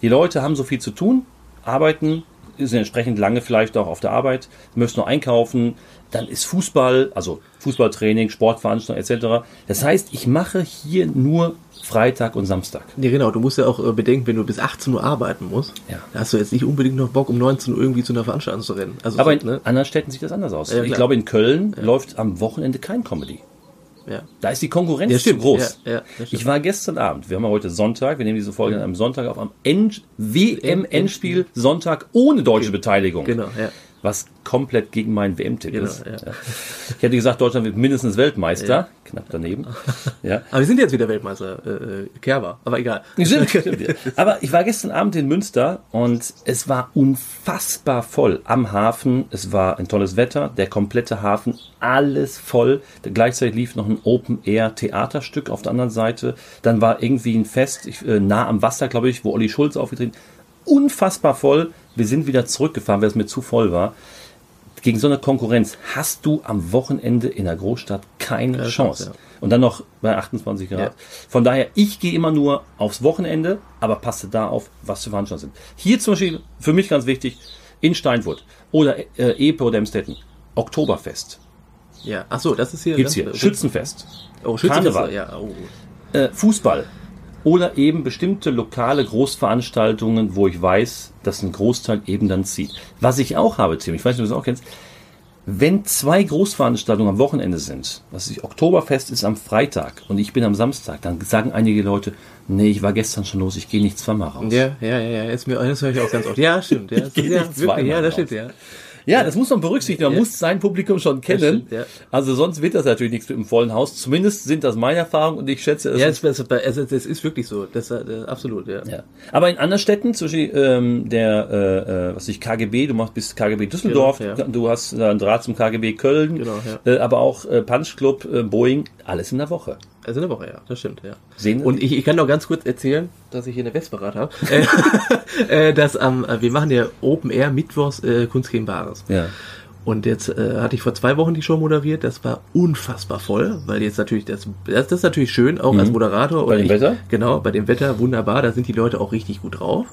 Die Leute haben so viel zu tun, arbeiten, sind entsprechend lange vielleicht auch auf der Arbeit, müssen noch einkaufen, dann ist Fußball, also Fußballtraining, Sportveranstaltungen etc. Das heißt, ich mache hier nur Freitag und Samstag. Ja, genau. Du musst ja auch äh, bedenken, wenn du bis 18 Uhr arbeiten musst, Ja. da hast du jetzt nicht unbedingt noch Bock, um 19 Uhr irgendwie zu einer Veranstaltung zu rennen. Also, Aber in so, ne? anderen Städten sieht das anders aus. Ja, ich glaube, in Köln läuft am Wochenende kein Comedy. Ja. Da ist die Konkurrenz Ja, zu groß. Ja, ja, ich war gestern Abend, wir haben ja heute Sonntag, wir nehmen diese Folge an einem Sonntag auf, am End- WM-Endspiel Sonntag ohne deutsche Beteiligung. Genau, ja. Was komplett gegen meinen WM-Tipp Genau, ist. ja. Ich hätte gesagt, Deutschland wird mindestens Weltmeister. Knapp daneben. Ja. Aber wir sind jetzt wieder Weltmeister, äh, äh, Kerber. Aber egal. Stimmt, stimmt. ja. Aber ich war gestern Abend in Münster und es war unfassbar voll am Hafen. Es war ein tolles Wetter, der komplette Hafen, alles voll. Gleichzeitig lief noch ein Open-Air-Theaterstück auf der anderen Seite. Dann war irgendwie ein Fest ich, äh, nah am Wasser, glaube ich, wo Olli Schulz aufgetreten. Unfassbar voll. Wir sind wieder zurückgefahren, weil es mir zu voll war. Gegen so eine Konkurrenz hast du am Wochenende in der Großstadt keine Keine Chance. Chance, Und dann noch bei 28 Grad. Ja. Von daher, ich gehe immer nur aufs Wochenende, aber passe da auf, was für Veranstaltungen sind. Hier zum Beispiel, für mich ganz wichtig, in Steinfurt oder äh, Epe oder Emstetten, Oktoberfest. Ja, ach so, das ist hier. Gibt's ganz- hier. Schützenfest. Oh, Schützenfest. Karneval. Ja, oh. Äh, Fußball. Oder eben bestimmte lokale Großveranstaltungen, wo ich weiß, dass ein Großteil eben dann zieht. Was ich auch habe, Tim, ich weiß nicht, ob du das auch kennst, wenn zwei Großveranstaltungen am Wochenende sind, was ich, Oktoberfest ist am Freitag und ich bin am Samstag, dann sagen einige Leute, nee, ich war gestern schon los, ich gehe nicht zweimal raus. Ja, ja, ja, ja, ist mir, das höre ich auch ganz oft. Ja, stimmt. Ja, ist, ja, wirklich, ja das stimmt, ja. Ja, das muss man berücksichtigen. Man Ja. muss sein Publikum schon kennen. stimmt, ja. Also sonst wird das natürlich nichts mit dem vollen Haus. Zumindest sind das meine Erfahrungen und ich schätze, es Ja, ist es, es, es, es ist wirklich so. Das, äh, absolut, ja. Ja. Aber in anderen Städten, zum Beispiel ähm, der, äh, äh, was ich KGB, du machst bis KGB Düsseldorf, Genau, du hast einen Draht zum KGB Köln, Genau, äh, aber auch äh, Punch Club, äh, Boeing, alles in der Woche. Also eine Woche, ja, das stimmt, ja. Sehen- Und ich, ich kann noch ganz kurz erzählen, dass ich hier eine Westberat habe. äh, dass am, äh, wir machen ja Open Air Mittwochs äh, Kunst gegen Bares. Ja. Und jetzt äh, hatte ich vor zwei Wochen die Show moderiert, das war unfassbar voll, weil jetzt natürlich, das, das, das ist natürlich schön, auch als Moderator. Mhm. Bei dem ich, Wetter? Genau, bei dem Wetter wunderbar, da sind die Leute auch richtig gut drauf.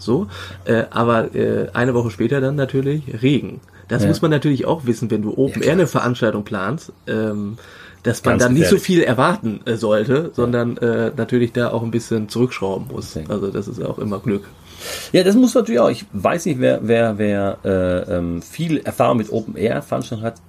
So, äh, aber äh, eine Woche später dann natürlich Regen. Das Ja. muss man natürlich auch wissen, wenn du Open Air eine Veranstaltung planst, ähm, dass man dann nicht so viel erwarten äh, sollte, sondern äh, natürlich da auch ein bisschen zurückschrauben muss. Ja. Also das ist auch immer Glück. Ja, das muss man natürlich auch. Ich weiß nicht, wer, wer, wer äh, ähm, viel Erfahrung mit Open Air Veranstaltungen hat.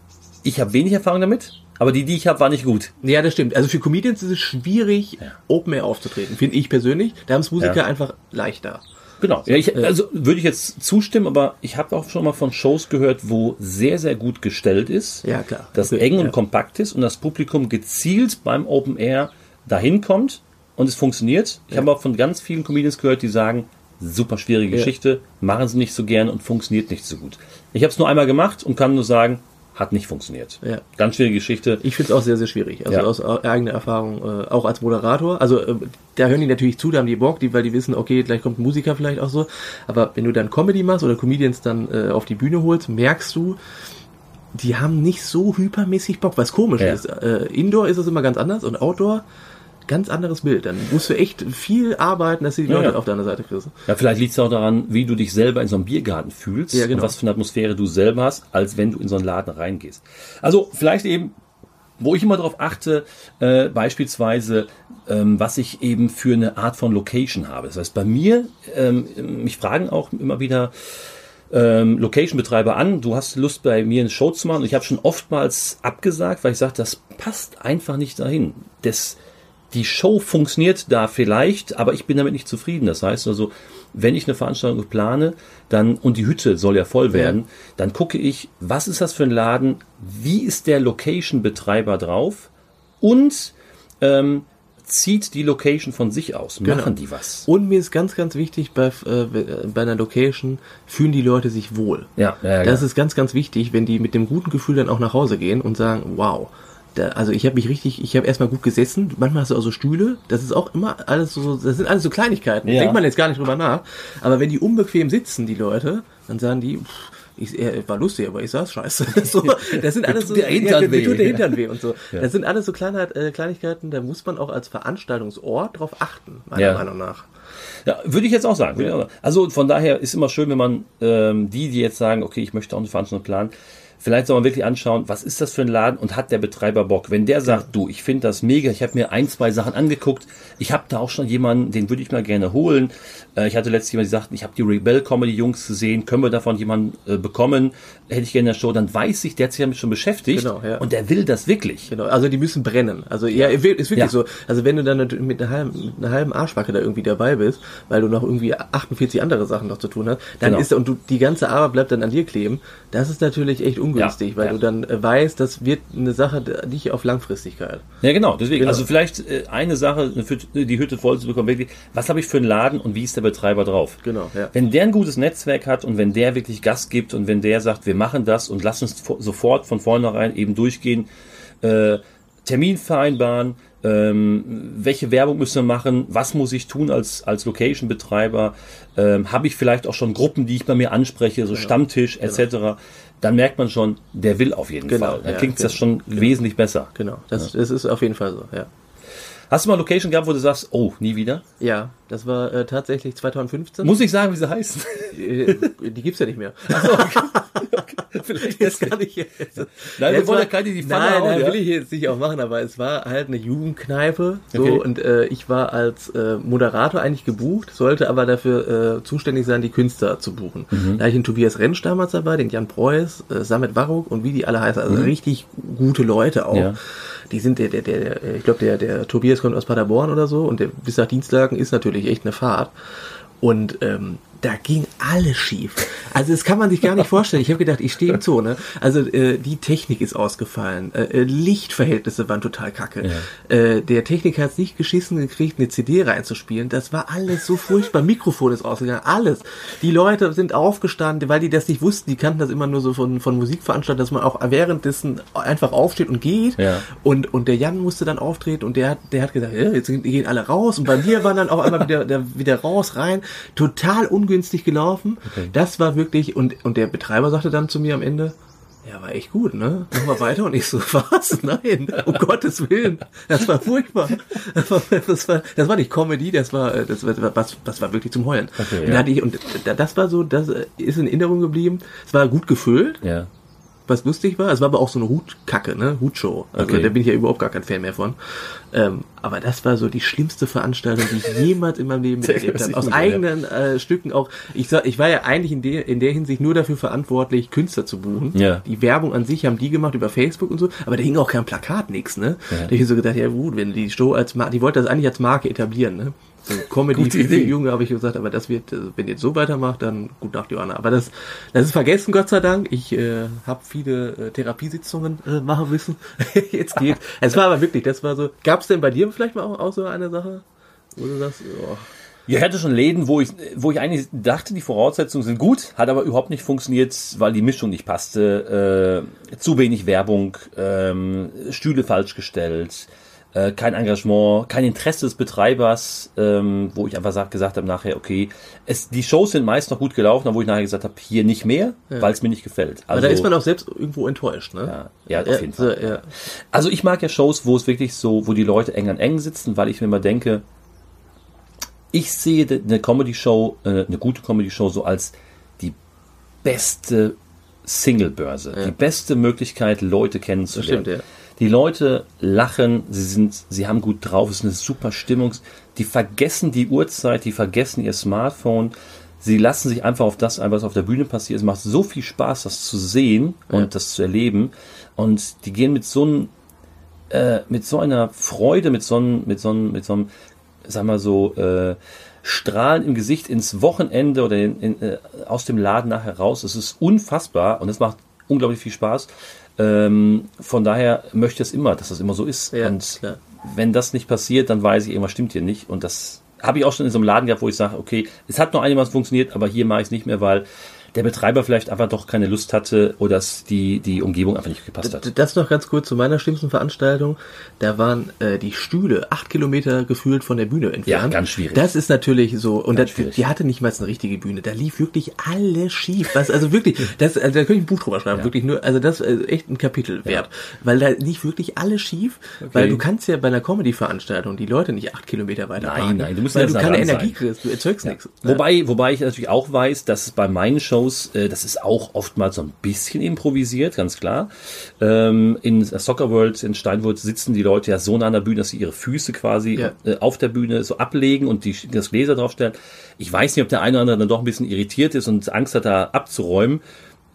Ich habe wenig Erfahrung damit, aber die, die ich habe, war nicht gut. Ja, das stimmt. Also für Comedians ist es schwierig, Open Air aufzutreten, finde ich persönlich. Da haben es Musiker Ja. einfach leichter. Genau. Ja, ich, also würde ich jetzt zustimmen, aber ich habe auch schon mal von Shows gehört, wo sehr, sehr gut gestellt ist. Ja, klar. Das eng ja. und kompakt ist und das Publikum gezielt beim Open Air dahin kommt und es funktioniert. Ich habe auch von ganz vielen Comedians gehört, die sagen, super schwierige Ja. Geschichte, machen sie nicht so gern und funktioniert nicht so gut. Ich habe es nur einmal gemacht und kann nur sagen, hat nicht funktioniert. Ja. Ganz schwierige Geschichte. Ich finde es auch sehr, sehr schwierig. Also Ja. aus eigener Erfahrung, äh, auch als Moderator. Also äh, da hören die natürlich zu, da haben die Bock, die, weil die wissen, okay, gleich kommt ein Musiker vielleicht auch so. Aber wenn du dann Comedy machst oder Comedians dann äh, auf die Bühne holst, merkst du, die haben nicht so hypermäßig Bock, was komisch Ja. ist. Äh, Indoor ist es immer ganz anders und Outdoor ganz anderes Bild. Dann musst du echt viel arbeiten, dass du die Ja, Leute ja. auf deiner Seite kriegst. Ja, vielleicht liegt es auch daran, wie du dich selber in so einem Biergarten fühlst Ja, genau. und was für eine Atmosphäre du selber hast, als wenn du in so einen Laden reingehst. Also vielleicht eben, wo ich immer darauf achte, äh, beispielsweise, ähm, was ich eben für eine Art von Location habe. Das heißt, bei mir, ähm, mich fragen auch immer wieder ähm, Location-Betreiber an, du hast Lust bei mir eine Show zu machen und ich habe schon oftmals abgesagt, weil ich sage, das passt einfach nicht dahin. Das, die Show funktioniert da vielleicht, aber ich bin damit nicht zufrieden. Das heißt also, wenn ich eine Veranstaltung plane, dann, und die Hütte soll ja voll werden, dann gucke ich, was ist das für ein Laden, wie ist der Location-Betreiber drauf und ähm, zieht die Location von sich aus. Machen die was? Und mir ist ganz, ganz wichtig, bei, äh, bei einer Location fühlen die Leute sich wohl. Ja, ja, ja. Das ist ganz, ganz wichtig, wenn die mit dem guten Gefühl dann auch nach Hause gehen und sagen, wow, da, also ich habe mich richtig, ich habe erstmal gut gesessen. Manchmal hast du auch so Stühle. Das ist auch immer alles so, das sind alles so Kleinigkeiten. Ja. Denkt man jetzt gar nicht drüber nach. Aber wenn die unbequem sitzen, die Leute, dann sagen die, pff, ich, er war lustig, aber ich saß scheiße. so, das sind alles so, der Hintern mir weh. tut der Hintern weh und so. Ja. Das sind alles so Kleinheit, äh, Kleinigkeiten, da muss man auch als Veranstaltungsort drauf achten, meiner Ja. Meinung nach. Ja, würde ich jetzt auch sagen. Also von daher ist immer schön, wenn man ähm, die, die jetzt sagen, okay, ich möchte auch eine Veranstaltung planen, vielleicht soll man wirklich anschauen, was ist das für ein Laden und hat der Betreiber Bock? Wenn der sagt, du, ich finde das mega, ich habe mir ein, zwei Sachen angeguckt, ich habe da auch schon jemanden, den würde ich mal gerne holen. Äh, ich hatte letztens jemanden, die sagten, ich habe die Rebel Comedy Jungs gesehen, können wir davon jemanden äh, bekommen? Hätte ich gerne in der Show, dann weiß ich, der hat sich damit schon beschäftigt Genau, ja. und der will das wirklich. Genau, also die müssen brennen. Also ja, ist wirklich Ja. so. Also wenn du dann mit einer halben, mit einer halben Arschbacke da irgendwie dabei bist, weil du noch irgendwie 48 andere Sachen noch zu tun hast, dann Genau. ist und du die ganze Arbeit bleibt dann an dir kleben. Das ist natürlich echt ungünstig, Ja, weil ja. du dann äh, weißt, das wird eine Sache nicht auf Langfristigkeit. Ja, genau. Deswegen, Genau. also vielleicht äh, eine Sache, Hütte- die Hütte voll zu bekommen, wirklich, was habe ich für einen Laden und wie ist der Betreiber drauf? Genau, ja. Wenn der ein gutes Netzwerk hat und wenn der wirklich Gas gibt und wenn der sagt, wir machen das und lass uns fo- sofort von vornherein eben durchgehen, äh, Termin vereinbaren, ähm, welche Werbung müssen wir machen, was muss ich tun als, als Location-Betreiber, ähm, habe ich vielleicht auch schon Gruppen, die ich bei mir anspreche, so Stammtisch etc., dann merkt man schon, der will auf jeden Genau, Fall. Dann ja, klingt das genau. schon wesentlich besser. Genau, das, das ist auf jeden Fall so, ja. Hast du mal Location gehabt, wo du sagst, oh, nie wieder? Ja, das war äh, tatsächlich 2015. Muss ich sagen, wie sie heißen? Äh, die gibt's ja nicht mehr. Vielleicht Jetzt kann ich jetzt. Nein, wir wollen ja keine, die Pfanne Nein, hauen, nein, ja? will ich jetzt nicht auch machen, aber es war halt eine Jugendkneipe. So, Okay. und äh, ich war als äh, Moderator eigentlich gebucht, sollte aber dafür äh, zuständig sein, die Künstler zu buchen. Mhm. Da hatte ich den Tobias Rentsch damals dabei, den Jan Preuß, äh, Samet Waruk und wie die alle heißen. Also Mhm. richtig gute Leute auch. Ja. Die sind der, der, der, äh, ich glaube, der, der Tobias kommt aus Paderborn oder so und der bis nach Dienstlagen ist natürlich echt eine Fahrt. Und ähm, da ging alles schief. Also das kann man sich gar nicht vorstellen. Ich habe gedacht, ich stehe im Zoo, ne? Also äh, die Technik ist ausgefallen, äh, äh Lichtverhältnisse waren total kacke. Ja. Äh, der Techniker hat es nicht geschissen gekriegt, eine CD reinzuspielen. Das war alles so furchtbar. Mikrofon ist ausgegangen, alles. Die Leute sind aufgestanden, weil die das nicht wussten. Die kannten das immer nur so von, von Musikveranstaltungen, dass man auch währenddessen einfach aufsteht und geht. Ja. Und, und der Jan musste dann auftreten und der hat, der hat gesagt, ja, jetzt gehen alle raus. Und bei mir waren dann auch einmal wieder, der, wieder raus, rein. Total ungünstig gelaufen. Okay. Das war wirklich, und, und der Betreiber sagte dann zu mir am Ende, ja, war echt gut, ne? Mach mal weiter. Und ich so, was? Nein, um Gottes Willen. Das war furchtbar. Das war, das war, das war nicht Comedy, das war, das war, das, das war wirklich zum Heulen. Okay, und, ja. ich, und das war so, das ist in Erinnerung geblieben. Es war gut gefüllt. Ja was lustig war. Es war aber auch so eine Hutkacke, ne? Hutshow. Also okay. da bin ich ja überhaupt gar kein Fan mehr von. Ähm, aber das war so die schlimmste Veranstaltung, die ich jemals in meinem Leben erlebt habe. Aus eigenen äh, Stücken auch. Ich, sag, ich war ja eigentlich in der, in der Hinsicht nur dafür verantwortlich, Künstler zu buchen. Ja. Die Werbung an sich haben die gemacht über Facebook und so, aber da hing auch kein Plakat, nix, ne? Ja. Da hab ich so gedacht, ja gut, wenn die Show als Marke, die wollte das eigentlich als Marke etablieren, ne? So Comedy für Junge habe ich gesagt, aber das wird, also wenn ihr jetzt so weitermacht, dann gut nach Johanna. Aber das, das ist vergessen, Gott sei Dank. Ich äh, habe viele äh, Therapiesitzungen äh, machen müssen. jetzt geht. Es war aber wirklich, das war so. Gab es denn bei dir vielleicht mal auch, auch so eine Sache, wo du sagst, oh. Ich hatte schon Läden, wo ich, wo ich eigentlich dachte, die Voraussetzungen sind gut, hat aber überhaupt nicht funktioniert, weil die Mischung nicht passte. Äh, zu wenig Werbung, ähm, Stühle falsch gestellt, äh, kein Engagement, kein Interesse des Betreibers, ähm, wo ich einfach sag, gesagt habe nachher, okay, es, die Shows sind meist noch gut gelaufen, aber wo ich nachher gesagt habe, hier nicht mehr, ja. weil es mir nicht gefällt. Also, aber da ist man auch selbst irgendwo enttäuscht, ne? Ja, ja auf jeden Fall. Ja. Also ich mag ja Shows, wo es wirklich so, wo die Leute eng an eng sitzen, weil ich mir immer denke, ich sehe eine Comedy-Show, äh, eine gute Comedy-Show so als die beste Single-Börse, die beste Möglichkeit, Leute kennenzulernen. Das stimmt, ja die Leute lachen, sie sind, sie haben gut drauf, es ist eine super Stimmung. Die vergessen die Uhrzeit, die vergessen ihr Smartphone. Sie lassen sich einfach auf das ein, was auf der Bühne passiert. Es macht so viel Spaß, das zu sehen und ja. das zu erleben. Und die gehen mit so einem, äh, mit so einer Freude, mit so einem, mit so einem, mit so einem, sag mal so, äh, Strahlen im Gesicht ins Wochenende oder in, in, äh, aus dem Laden nachher raus. Es ist unfassbar und es macht unglaublich viel Spaß. Ähm, von daher möchte ich es immer, dass das immer so ist. Ja, und klar. wenn das nicht passiert, dann weiß ich, irgendwas stimmt hier nicht. Und das habe ich auch schon in so einem Laden gehabt, wo ich sage, okay, es hat noch einiges funktioniert, aber hier mache ich es nicht mehr, weil der Betreiber vielleicht einfach doch keine Lust hatte oder dass die, die Umgebung einfach nicht gepasst hat. Das noch ganz kurz zu meiner schlimmsten Veranstaltung. Da waren äh, die Stühle acht Kilometer gefühlt von der Bühne entfernt. Ja, ganz schwierig. Das ist natürlich so. Und das, die hatte nicht mal eine richtige Bühne. Da lief wirklich alles schief. Was, also wirklich, das, also da könnte ich ein Buch drüber schreiben. Ja. Wirklich nur, also das ist echt ein Kapitel wert. Ja. Weil da lief wirklich alles schief. Okay. Weil du kannst ja bei einer Comedy-Veranstaltung die Leute nicht acht Kilometer weiter Nein, nein, du musst weil du keine Energie kriegst. Du erzeugst ja. nichts. Wobei, wobei ich natürlich auch weiß, dass bei meinen Shows, äh, das ist auch oftmals so ein bisschen improvisiert, ganz klar. Ähm, in Soccer World in Steinwurz sitzen die Leute ja so nah an der Bühne, dass sie ihre Füße quasi ja. äh, auf der Bühne so ablegen und die, das Gläser draufstellen. Ich weiß nicht, ob der eine oder andere dann doch ein bisschen irritiert ist und Angst hat, da abzuräumen.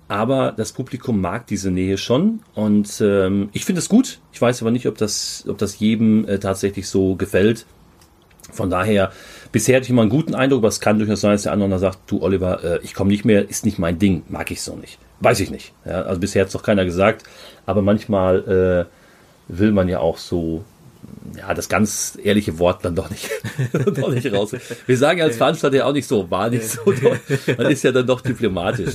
Aber das Publikum mag diese Nähe schon und ähm, ich finde es gut. Ich weiß aber nicht, ob das, ob das jedem äh, tatsächlich so gefällt. Von daher, bisher hatte ich immer einen guten Eindruck, aber es kann durchaus sein, dass der andere sagt, du Oliver, äh, ich komme nicht mehr, ist nicht mein Ding, mag ich so nicht. Weiß ich nicht. Ja, also bisher hat es noch keiner gesagt, aber manchmal äh, will man ja auch so ja, das ganz ehrliche Wort dann doch nicht, doch nicht raus. Wir sagen als Veranstalter ja auch nicht so, war nicht so toll. Man ist ja dann doch diplomatisch.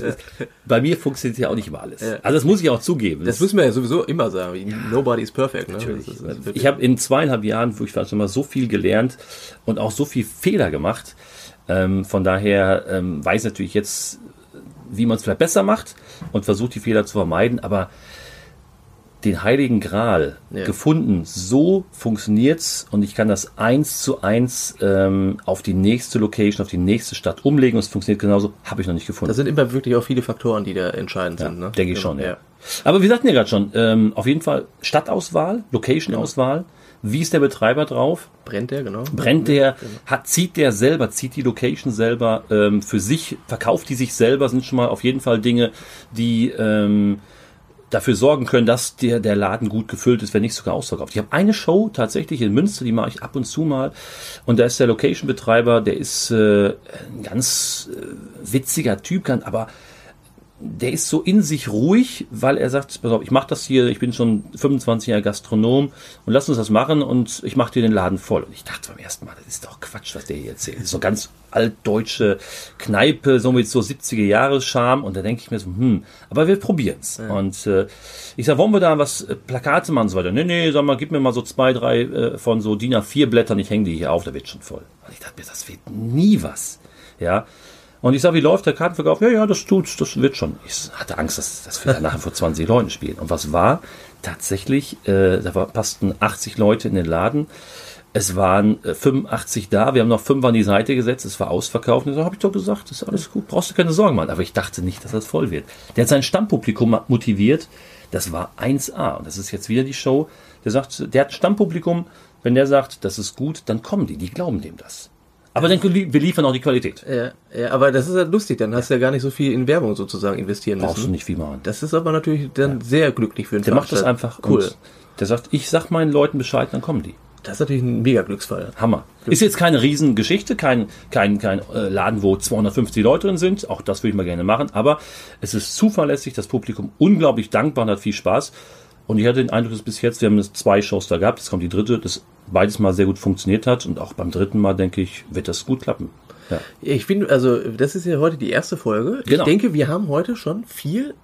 Bei mir funktioniert ja auch nicht immer alles. Also das muss ich auch zugeben. Das, das müssen wir ja sowieso immer sagen. Ja, Nobody is perfect. Ne? Natürlich. Ist, ich habe in zweieinhalb Jahren, wo ich war, schon mal so viel gelernt und auch so viel Fehler gemacht. Ähm, von daher ähm, weiß natürlich jetzt, wie man es vielleicht besser macht und versucht die Fehler zu vermeiden. Aber den Heiligen Gral ja. gefunden. So funktioniert's und ich kann das eins zu eins ähm, auf die nächste Location, auf die nächste Stadt umlegen und es funktioniert genauso. Habe ich noch nicht gefunden. Da sind immer wirklich auch viele Faktoren, die da entscheidend ja, sind. Ne? Denke ich schon. Ja. ja. Aber wir sagten ja gerade schon, ähm, auf jeden Fall Stadtauswahl, Location-Auswahl. Wie ist der Betreiber drauf? Brennt der, genau. Brennt der, genau. hat, zieht der selber, zieht die Location selber ähm, für sich, verkauft die sich selber, sind schon mal auf jeden Fall Dinge, die ähm, dafür sorgen können, dass der, der Laden gut gefüllt ist, wenn nicht sogar ausverkauft. Ich habe eine Show tatsächlich in Münster, die mache ich ab und zu mal. Und da ist der Location-Betreiber, der ist äh, ein ganz äh, witziger Typ, aber der ist so in sich ruhig, weil er sagt, pass auf, ich mache das hier, ich bin schon 25 Jahre Gastronom und lass uns das machen und ich mache dir den Laden voll. Und ich dachte beim ersten Mal, das ist doch Quatsch, was der hier erzählt. So ganz altdeutsche Kneipe, so mit so 70er Jahre Charme und da denke ich mir so, hm, aber wir probieren's. Ja. Und äh, ich sag, wollen wir da was äh, Plakate machen und so weiter? Nee, nee, sag mal, gib mir mal so zwei, drei äh, von so DIN A4 Blättern, ich hänge die hier auf, da wird schon voll. Und ich dachte mir, das wird nie was. Ja, und ich sage, wie läuft der Kartenverkauf? Ja, ja, das tut's, das wird schon. Ich hatte Angst, dass, dass wir nachher vor 20 Leuten spielen. Und was war? Tatsächlich, äh, da passten 80 Leute in den Laden. Es waren 85 äh, da, wir haben noch fünf an die Seite gesetzt, es war ausverkauft. Und so habe ich doch gesagt, das ist alles gut, brauchst du keine Sorgen machen. Aber ich dachte nicht, dass das voll wird. Der hat sein Stammpublikum motiviert, das war 1A. Und das ist jetzt wieder die Show. Der sagt, der hat Stammpublikum, wenn der sagt, das ist gut, dann kommen die, die glauben dem das. Aber dann wir liefern auch die Qualität. Ja, ja aber das ist ja lustig, dann hast du ja gar nicht so viel in Werbung sozusagen investieren Brauchst müssen. Brauchst du nicht viel machen. Das ist aber natürlich dann ja. sehr glücklich für den Der macht das einfach cool. Der sagt, ich sag meinen Leuten Bescheid, dann kommen die. Das ist natürlich ein mega Glücksfall. Hammer. Glück. Ist jetzt keine Riesengeschichte, kein, kein, kein äh, Laden, wo 250 Leute drin sind. Auch das würde ich mal gerne machen. Aber es ist zuverlässig, das Publikum unglaublich dankbar und hat viel Spaß. Und ich hatte den Eindruck, dass bis jetzt, wir haben jetzt zwei Shows da gehabt, jetzt kommt die dritte, das beides mal sehr gut funktioniert hat. Und auch beim dritten Mal, denke ich, wird das gut klappen. Ja. Ich finde, also das ist ja heute die erste Folge. Genau. Ich denke, wir haben heute schon viel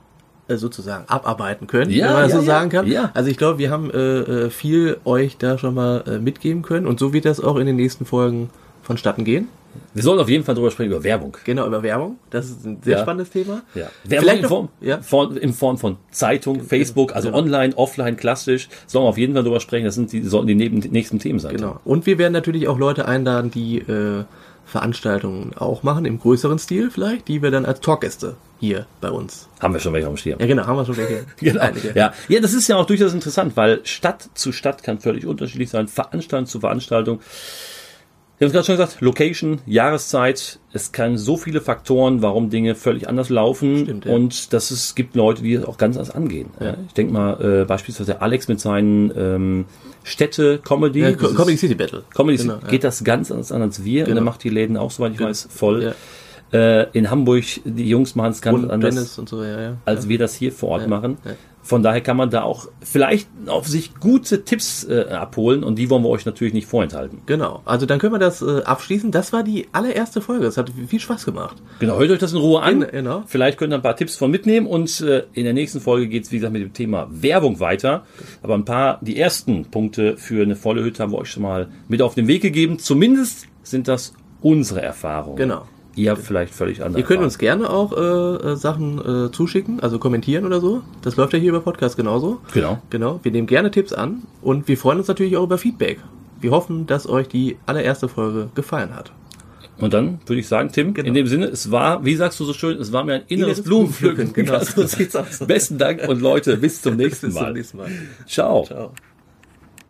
äh, sozusagen abarbeiten können, ja, wenn man ja, so sagen kann. Ja. Also ich glaube, wir haben äh, äh, viel euch da schon mal äh, mitgeben können und so wird das auch in den nächsten Folgen vonstatten gehen. Wir sollen auf jeden Fall drüber sprechen, über Werbung. Genau, über Werbung. Das ist ein sehr ja. spannendes Thema. Ja. Werbung in Form, ja. Form, in Form von Zeitung, Facebook, also genau. online, offline, klassisch. Sollen wir auf jeden Fall drüber sprechen. Das sind die, sollten die neben, nächsten Themen sein. Genau. Und wir werden natürlich auch Leute einladen, die äh, Veranstaltungen auch machen, im größeren Stil vielleicht, die wir dann als Talkgäste hier bei uns. Haben wir schon welche am Schirm. Ja, genau, haben wir schon welche. genau. Ja. ja, das ist ja auch durchaus interessant, weil Stadt zu Stadt kann völlig unterschiedlich sein, Veranstaltung zu Veranstaltung. Wir haben es gerade schon gesagt, Location, Jahreszeit, es kann so viele Faktoren, warum Dinge völlig anders laufen Stimmt, ja. und dass es gibt Leute, die es auch ganz anders angehen. Ja. Ich denke mal äh, beispielsweise Alex mit seinen ähm, Städte Comedy, ja, Comedy City Battle, Comedy genau, geht das ganz anders an als wir genau. und er macht die Läden auch, soweit ich genau. weiß, voll. Äh, in Hamburg, die Jungs machen es ganz und anders, so, als wir das hier vor Ort machen. Von daher kann man da auch vielleicht auf sich gute Tipps äh, abholen und die wollen wir euch natürlich nicht vorenthalten. Genau. Also dann können wir das äh, abschließen. Das war die allererste Folge. Es hat viel Spaß gemacht. Genau, hört euch das in Ruhe an. Genau. Vielleicht könnt ihr ein paar Tipps von mitnehmen und äh, in der nächsten Folge geht es, wie gesagt, mit dem Thema Werbung weiter. Aber ein paar, die ersten Punkte für eine volle Hütte haben wir euch schon mal mit auf den Weg gegeben. Zumindest sind das unsere Erfahrungen. Genau. Ihr vielleicht völlig andere. Ihr könnt uns gerne auch äh, äh, Sachen äh, zuschicken, also kommentieren oder so. Das läuft ja hier über Podcast genauso. Genau. Genau. Wir nehmen gerne Tipps an und wir freuen uns natürlich auch über Feedback. Wir hoffen, dass euch die allererste Folge gefallen hat. Und dann würde ich sagen, Tim, genau. in dem Sinne, es war, wie sagst du so schön, es war mir ein inneres, inneres Blumenpflücken. Genau, so sieht's aus. Besten Dank und Leute, bis zum nächsten Mal. Bis zum nächsten Mal. Ciao. Ciao.